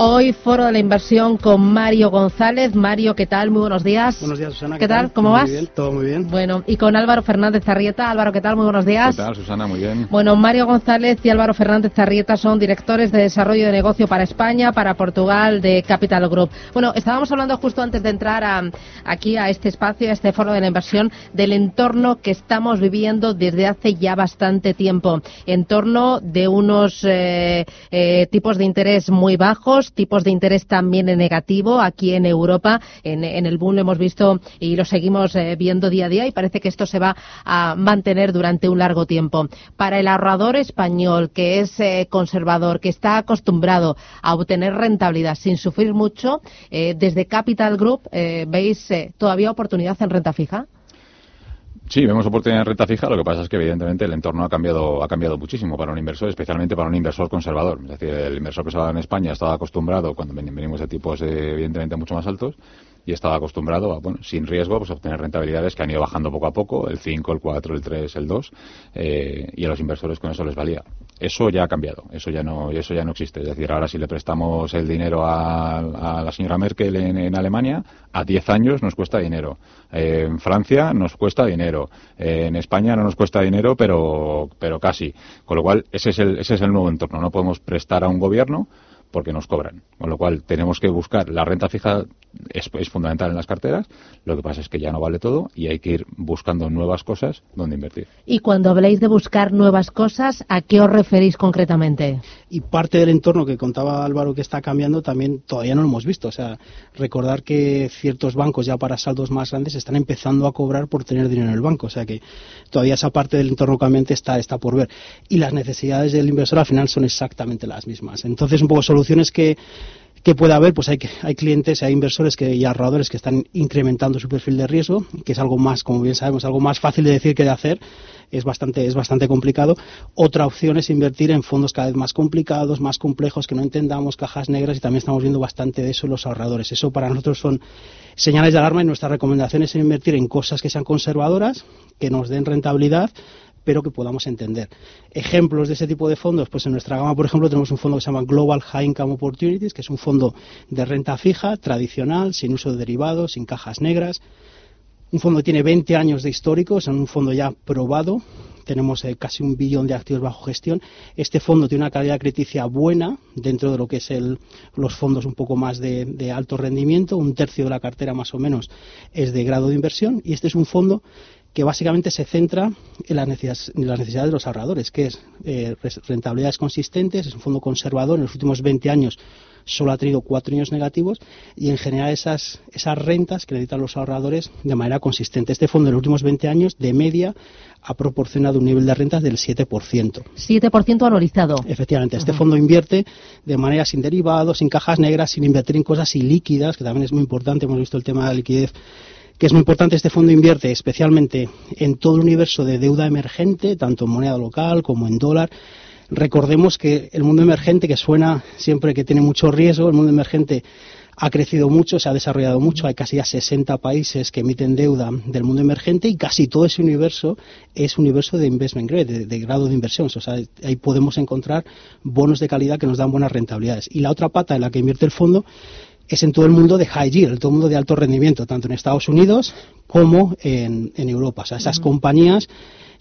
Hoy Foro de la Inversión con Mario González. Mario, ¿qué tal? Muy buenos días. Buenos días, Susana. ¿Qué, tal? ¿Cómo vas? Muy bien, todo muy bien. Bueno, y con Álvaro Fernández Zarrieta. Álvaro, ¿qué tal? Muy buenos días. ¿Qué tal, Susana? Muy bien. Bueno, Mario González y Álvaro Fernández Zarrieta son directores de desarrollo de negocio para España, para Portugal, de Capital Group. Bueno, estábamos hablando justo antes de entrar a, aquí a este espacio, a este Foro de la Inversión, del entorno que estamos viviendo desde hace ya bastante tiempo. Entorno de unos eh, eh, tipos de interés muy bajos, tipos de interés también en negativo aquí en Europa. En, el boom lo hemos visto y lo seguimos eh, viendo día a día y parece que esto se va a mantener durante un largo tiempo. Para el ahorrador español que es eh, conservador, que está acostumbrado a obtener rentabilidad sin sufrir mucho, eh, desde Capital Group veis todavía oportunidad en renta fija. Sí, vemos oportunidad en renta fija. Lo que pasa es que, evidentemente, el entorno ha cambiado, ha cambiado muchísimo para un inversor, especialmente para un inversor conservador. Es decir, el inversor conservador en España estaba acostumbrado, cuando venimos de tipos, evidentemente, mucho más altos, y estaba acostumbrado a, bueno, sin riesgo, pues obtener rentabilidades que han ido bajando poco a poco, el 5, el 4, el 3, el 2, eh, y a los inversores con eso les valía. Eso ya ha cambiado, eso ya no, eso ya no existe. Es decir, ahora si le prestamos el dinero a, la señora Merkel en, Alemania, a 10 años nos cuesta dinero. en Francia nos cuesta dinero. en España no nos cuesta dinero, pero, pero casi. Con lo cual, ese es el, ese es el nuevo entorno. No podemos prestar a un gobierno porque nos cobran. Con lo cual tenemos que buscar la renta fija es, fundamental en las carteras. Lo que pasa es que ya no vale todo y hay que ir buscando nuevas cosas donde invertir. Y cuando habléis de buscar nuevas cosas, ¿a qué os referís concretamente? Y parte del entorno que contaba Álvaro que está cambiando también todavía no lo hemos visto. O sea, recordar que ciertos bancos ya para saldos más grandes están empezando a cobrar por tener dinero en el banco. O sea que todavía esa parte del entorno cambiante está, está por ver. Y las necesidades del inversor al final son exactamente las mismas. Entonces, un poco soluciones que que puede haber, pues hay, hay clientes, hay inversores que, y ahorradores que están incrementando su perfil de riesgo, que es algo más, como bien sabemos, algo más fácil de decir que de hacer, es bastante, es bastante complicado. Otra opción es invertir en fondos cada vez más complicados, más complejos, que no entendamos, cajas negras, y también estamos viendo bastante de eso en los ahorradores. Eso para nosotros son señales de alarma y nuestra recomendación es invertir en cosas que sean conservadoras, que nos den rentabilidad, pero que podamos entender. Ejemplos de ese tipo de fondos, pues en nuestra gama, por ejemplo, tenemos un fondo que se llama Global High Income Opportunities, que es un fondo de renta fija, tradicional, sin uso de derivados, sin cajas negras. Un fondo que tiene 20 años de histórico, es un fondo ya probado, tenemos eh, casi un billón de activos bajo gestión. Este fondo tiene una calidad crediticia buena dentro de lo que es el, los fondos un poco más de, de, alto rendimiento. Un tercio de la cartera más o menos es de grado de inversión y este es un fondo que básicamente se centra en las necesidades, de los ahorradores, que es eh, rentabilidades consistentes, es un fondo conservador, en los últimos 20 años solo ha tenido cuatro años negativos y en general esas, esas rentas que necesitan los ahorradores de manera consistente. Este fondo en los últimos 20 años, de media, ha proporcionado un nivel de rentas del 7%. 7% anualizado. Efectivamente, este fondo invierte de manera sin derivados, sin cajas negras, sin invertir en cosas ilíquidas, que también es muy importante, hemos visto el tema de la liquidez que es muy importante, este fondo invierte especialmente en todo el universo de deuda emergente, tanto en moneda local como en dólar. Recordemos que el mundo emergente, que suena siempre que tiene mucho riesgo, el mundo emergente ha crecido mucho, se ha desarrollado mucho, hay casi ya 60 países que emiten deuda del mundo emergente y casi todo ese universo es un universo de investment grade, de, grado de inversión. O sea, ahí podemos encontrar bonos de calidad que nos dan buenas rentabilidades. Y la otra pata en la que invierte el fondo es en todo el mundo de high yield, todo el mundo de alto rendimiento, tanto en Estados Unidos como en, Europa. O sea, esas compañías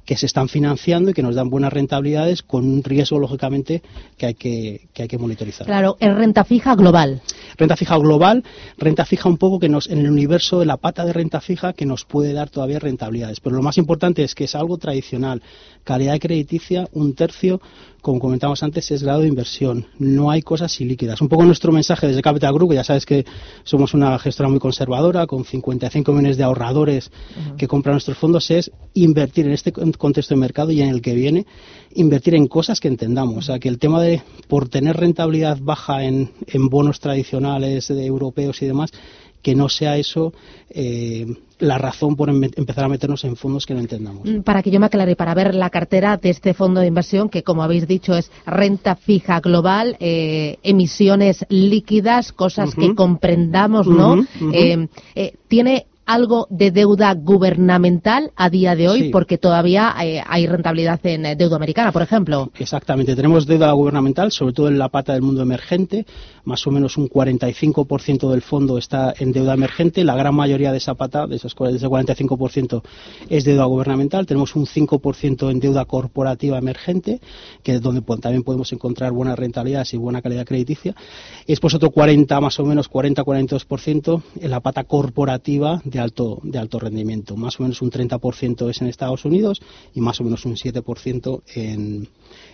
que se están financiando y que nos dan buenas rentabilidades con un riesgo, lógicamente, que hay que, que hay que monitorizar. Claro, es renta fija global. Renta fija global, renta fija un poco que nos, en el universo de la pata de renta fija que nos puede dar todavía rentabilidades. Pero lo más importante es que es algo tradicional. Calidad crediticia, un tercio, como comentamos antes, es grado de inversión. No hay cosas ilíquidas. Un poco nuestro mensaje desde Capital Group, ya sabes que somos una gestora muy conservadora, con 55 millones de ahorradores que compran nuestros fondos, es invertir en este contexto de mercado y en el que viene, invertir en cosas que entendamos. O sea, que el tema de, por tener rentabilidad baja en, en bonos tradicionales de europeos y demás, que no sea eso eh, la razón por em-, empezar a meternos en fondos que no entendamos. Mm, para que yo me aclare, para ver la cartera de este fondo de inversión, que como habéis dicho es renta fija global, eh, emisiones líquidas, cosas que comprendamos, ¿no? Eh, tiene algo de deuda gubernamental a día de hoy? Porque todavía eh, hay rentabilidad en eh, deuda americana, por ejemplo. Exactamente. Tenemos deuda gubernamental, sobre todo en la pata del mundo emergente. Más o menos un 45% del fondo está en deuda emergente. La gran mayoría de esa pata, de esos, de ese 45%, es deuda gubernamental. Tenemos un 5% en deuda corporativa emergente, que es donde también podemos encontrar buenas rentabilidades y buena calidad crediticia. Y después otro 40, más o menos 40-42% en la pata corporativa de alto, de alto rendimiento. Más o menos un 30% es en Estados Unidos y más o menos un 7% en,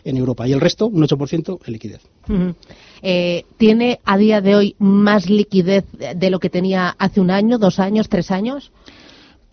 en Europa. Y el resto, un 8% en liquidez. Eh, ¿Tiene a día de hoy más liquidez de lo que tenía hace un año, dos años, tres años?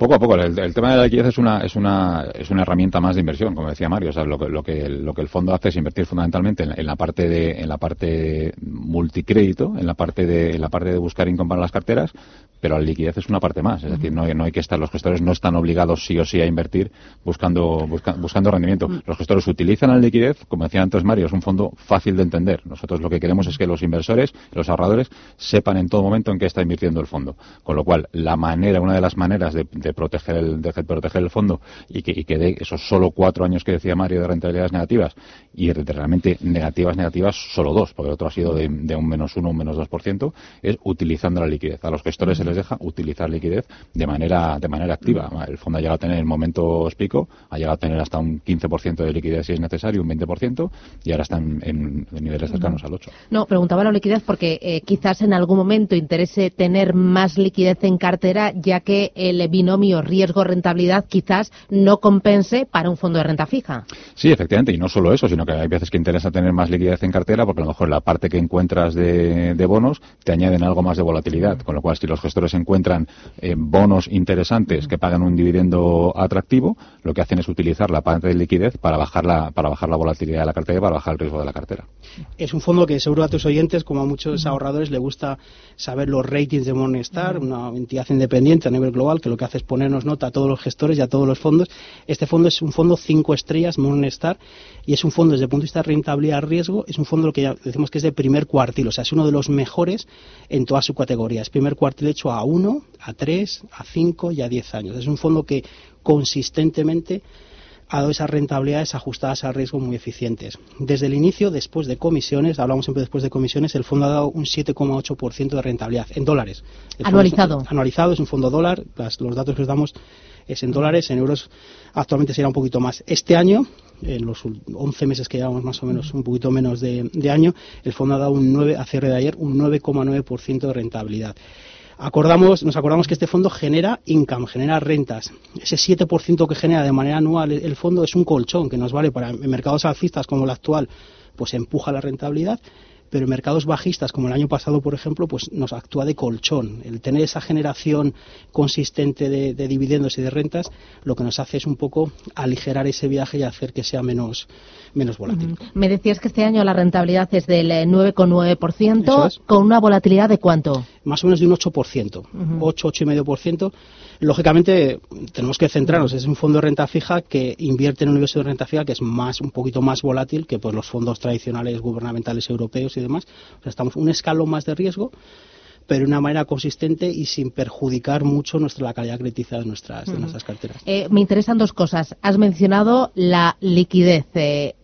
Poco a poco. El, tema de la liquidez es una, es, una, es una herramienta más de inversión, como decía Mario. O sea, lo, que, lo, que, lo que el fondo hace es invertir fundamentalmente en, la parte de en la parte multicrédito, en la parte de en la parte de buscar income para las carteras, pero la liquidez es una parte más. Es decir, no hay, no hay que estar, los gestores no están obligados sí o sí a invertir buscando, buscando rendimiento. Los gestores utilizan la liquidez, como decía antes Mario, es un fondo fácil de entender. Nosotros lo que queremos es que los inversores, los ahorradores, sepan en todo momento en qué está invirtiendo el fondo. Con lo cual, la manera, una de las maneras de de proteger el, de proteger el fondo y que, y que dé esos solo cuatro años que decía Mario de rentabilidades negativas y realmente negativas, negativas, solo dos, porque el otro ha sido de, un menos uno, un menos dos por ciento, es utilizando la liquidez. A los gestores se les deja utilizar liquidez de manera, de manera activa. El fondo ha llegado a tener, en el momento explico, ha llegado a tener hasta un 15% de liquidez si es necesario, un 20%, y ahora están en, niveles cercanos al 8%. No, preguntaba la liquidez porque eh, quizás en algún momento interese tener más liquidez en cartera, ya que el binomio riesgo-rentabilidad quizás no compense para un fondo de renta fija. Sí, efectivamente, y no solo eso, sino que hay veces que interesa tener más liquidez en cartera porque a lo mejor la parte que encuentras de, bonos te añaden algo más de volatilidad, con lo cual si los gestores encuentran eh, bonos interesantes que pagan un dividendo atractivo, lo que hacen es utilizar la parte de liquidez para bajar la, para bajar la volatilidad de la cartera y para bajar el riesgo de la cartera. Es un fondo que seguro a tus oyentes, como a muchos ahorradores, le gusta saber los ratings de Morningstar, una entidad independiente a nivel global que lo que hace es ponernos nota a todos los gestores y a todos los fondos. Este fondo es un fondo cinco estrellas, Morningstar, y es un fondo desde el punto de vista de rentabilidad-riesgo, es un fondo lo que decimos que es de primer cuartil, o sea, es uno de los mejores en toda su categoría. Es primer cuartil hecho a 1, a 3, a 5 y a 10 años. Es un fondo que consistentemente ha dado esas rentabilidades ajustadas al riesgo muy eficientes. Desde el inicio, después de comisiones, hablamos siempre después de comisiones, el fondo ha dado un 7,8% de rentabilidad en dólares. anualizado. anualizado, es un fondo dólar, los datos que os damos es en dólares, en euros actualmente será un poquito más. Este año, en los 11 meses que llevamos más o menos, un poquito menos de, de año, el fondo ha dado un 9, a cierre de ayer, un 9,9% de rentabilidad acordamos, nos acordamos que este fondo genera income, genera rentas. Ese 7% que genera de manera anual el fondo es un colchón que nos vale para mercados alcistas como el actual, pues empuja la rentabilidad pero en mercados bajistas, como el año pasado, por ejemplo, pues nos actúa de colchón. El tener esa generación consistente de, dividendos y de rentas, lo que nos hace es un poco aligerar ese viaje y hacer que sea menos, menos volátil. Me decías que este año la rentabilidad es del 9,9%, eh, con una volatilidad de cuánto? Más o menos de un 8%, 8, 8,5%. Lógicamente, tenemos que centrarnos. Es un fondo de renta fija que invierte en un universo de renta fija que es más, un poquito más volátil que pues, los fondos tradicionales gubernamentales europeos y demás. O sea, estamos un escalón más de riesgo, pero de una manera consistente y sin perjudicar mucho nuestra, la calidad crítica de nuestras, de nuestras carteras. Eh, me interesan dos cosas. Has mencionado la liquidez. Eh,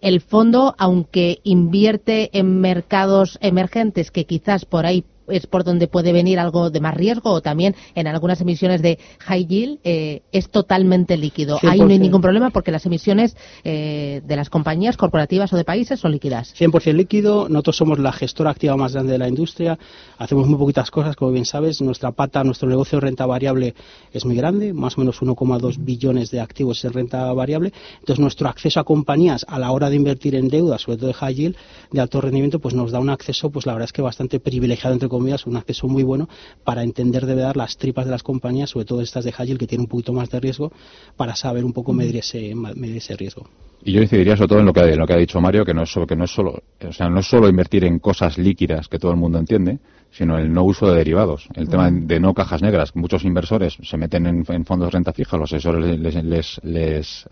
el fondo, aunque invierte en mercados emergentes que quizás por ahí es por donde puede venir algo de más riesgo o también en algunas emisiones de high yield eh, es totalmente líquido. Ahí no hay ningún problema porque las emisiones eh, de las compañías corporativas o de países son líquidas. 100% líquido. Nosotros somos la gestora activa más grande de la industria. Hacemos muy poquitas cosas, como bien sabes. Nuestra pata, nuestro negocio de renta variable es muy grande, más o menos 1,2 billones de activos en renta variable. Entonces, nuestro acceso a compañías a la hora de invertir en deuda, sobre todo de high yield, de alto rendimiento, pues nos da un acceso, pues la verdad es que bastante privilegiado entre un acceso muy bueno para entender de verdad las tripas de las compañías, sobre todo estas de Hagel que tienen un poquito más de riesgo, para saber un poco medir ese, medir ese riesgo. Y yo incidiría sobre todo en lo que, en lo que ha dicho Mario, que no es solo, que no es solo, o sea, no es solo invertir en cosas líquidas que todo el mundo entiende, sino el no uso de derivados, el tema de no cajas negras. Muchos inversores se meten en, fondos de renta fija, los asesores les, les, les,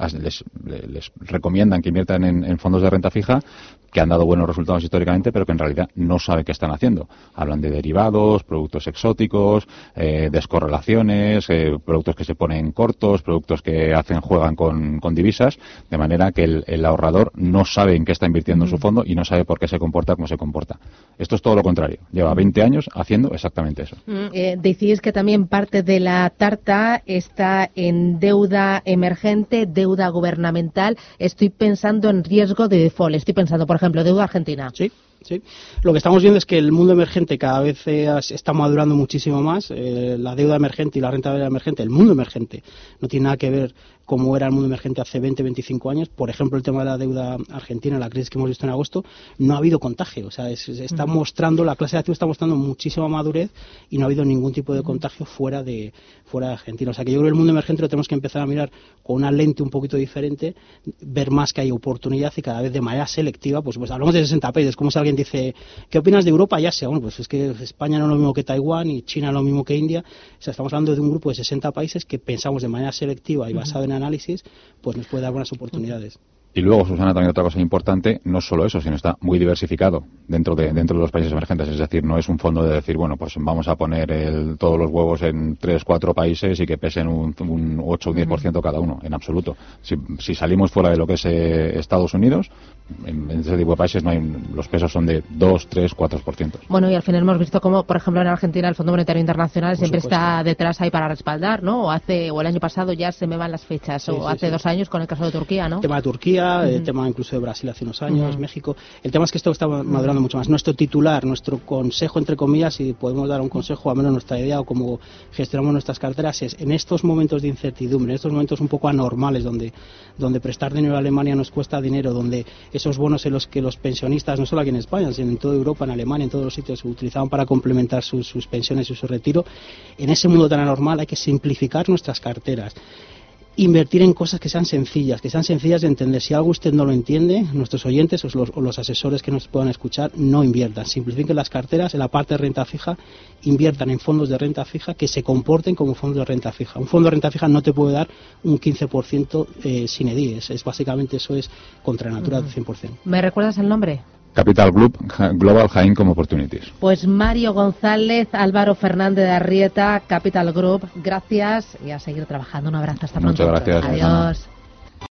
les, recomiendan que inviertan en, fondos de renta fija que han dado buenos resultados históricamente, pero que en realidad no sabe qué están haciendo. Hablan de derivados, productos exóticos, eh, descorrelaciones, eh, productos que se ponen cortos, productos que hacen juegan con, divisas, de manera que el, ahorrador no sabe en qué está invirtiendo su fondo y no sabe por qué se comporta como se comporta. Esto es todo lo contrario. Lleva 20 años haciendo exactamente eso. Eh, decís que también parte de la tarta está en deuda emergente, deuda gubernamental. Estoy pensando en riesgo de default. Estoy pensando, por ejemplo, ejemplo, deuda argentina. Sí. Sí. Lo que estamos viendo es que el mundo emergente cada vez eh, está madurando muchísimo más. Eh, la deuda emergente y la renta emergente, el mundo emergente, no tiene nada que ver como era el mundo emergente hace 20, 25 años. Por ejemplo, el tema de la deuda argentina, la crisis que hemos visto en agosto, no ha habido contagio. O sea, está mostrando, la clase de activos está mostrando muchísima madurez y no ha habido ningún tipo de contagio fuera de, fuera de Argentina. O sea, que yo creo que el mundo emergente lo tenemos que empezar a mirar con una lente un poquito diferente, ver más que hay oportunidad y cada vez de manera selectiva, pues, pues hablamos de 60 países, como si alguien dice, ¿qué opinas de Europa? Ya sea, bueno, pues es que España no es lo mismo que Taiwán y China no es lo mismo que India. O sea, estamos hablando de un grupo de 60 países que pensamos de manera selectiva y basado en análisis, pues nos puede dar buenas oportunidades. Y luego, Susana, también otra cosa importante, no solo eso, sino está muy diversificado dentro de, dentro de los países emergentes. Es decir, no es un fondo de decir, bueno, pues vamos a poner el, todos los huevos en tres, cuatro países y que pesen un, un 8 o un 10% cada uno, en absoluto. Si, si, salimos fuera de lo que es eh, Estados Unidos, en, en, ese tipo de países no hay, los pesos son de 2, 3, 4%. Bueno, y al final hemos visto cómo, por ejemplo, en Argentina el Fondo Monetario Internacional siempre está detrás ahí para respaldar, ¿no? O, hace, o el año pasado ya se me van las fechas, o hace dos años con el caso de Turquía, ¿no? El tema de Turquía, el tema incluso de Brasil hace unos años, México. El tema es que esto está madurando mucho más. Nuestro titular, nuestro consejo, entre comillas, si podemos dar un consejo, a menos nuestra idea o cómo gestionamos nuestras carteras, es en estos momentos de incertidumbre, en estos momentos un poco anormales, donde, donde prestar dinero a Alemania nos cuesta dinero, donde esos bonos en los que los pensionistas, no solo aquí en España, sino en toda Europa, en Alemania, en todos los sitios, se utilizaban para complementar sus, sus pensiones y su retiro, en ese mundo tan anormal hay que simplificar nuestras carteras invertir en cosas que sean sencillas, que sean sencillas de entender. Si algo usted no lo entiende, nuestros oyentes o los, asesores que nos puedan escuchar, no inviertan. Simplifiquen las carteras en la parte de renta fija, inviertan en fondos de renta fija que se comporten como fondos de renta fija. Un fondo de renta fija no te puede dar un 15% eh, sin EDI. Es, básicamente eso es contra natura del 100%. ¿Me recuerdas el nombre? Capital Group Global High Income Opportunities. Pues Mario González, Álvaro Fernández de Arrieta, Capital Group, gracias y a seguir trabajando. Un abrazo hasta pronto. Muchas gracias. Adiós.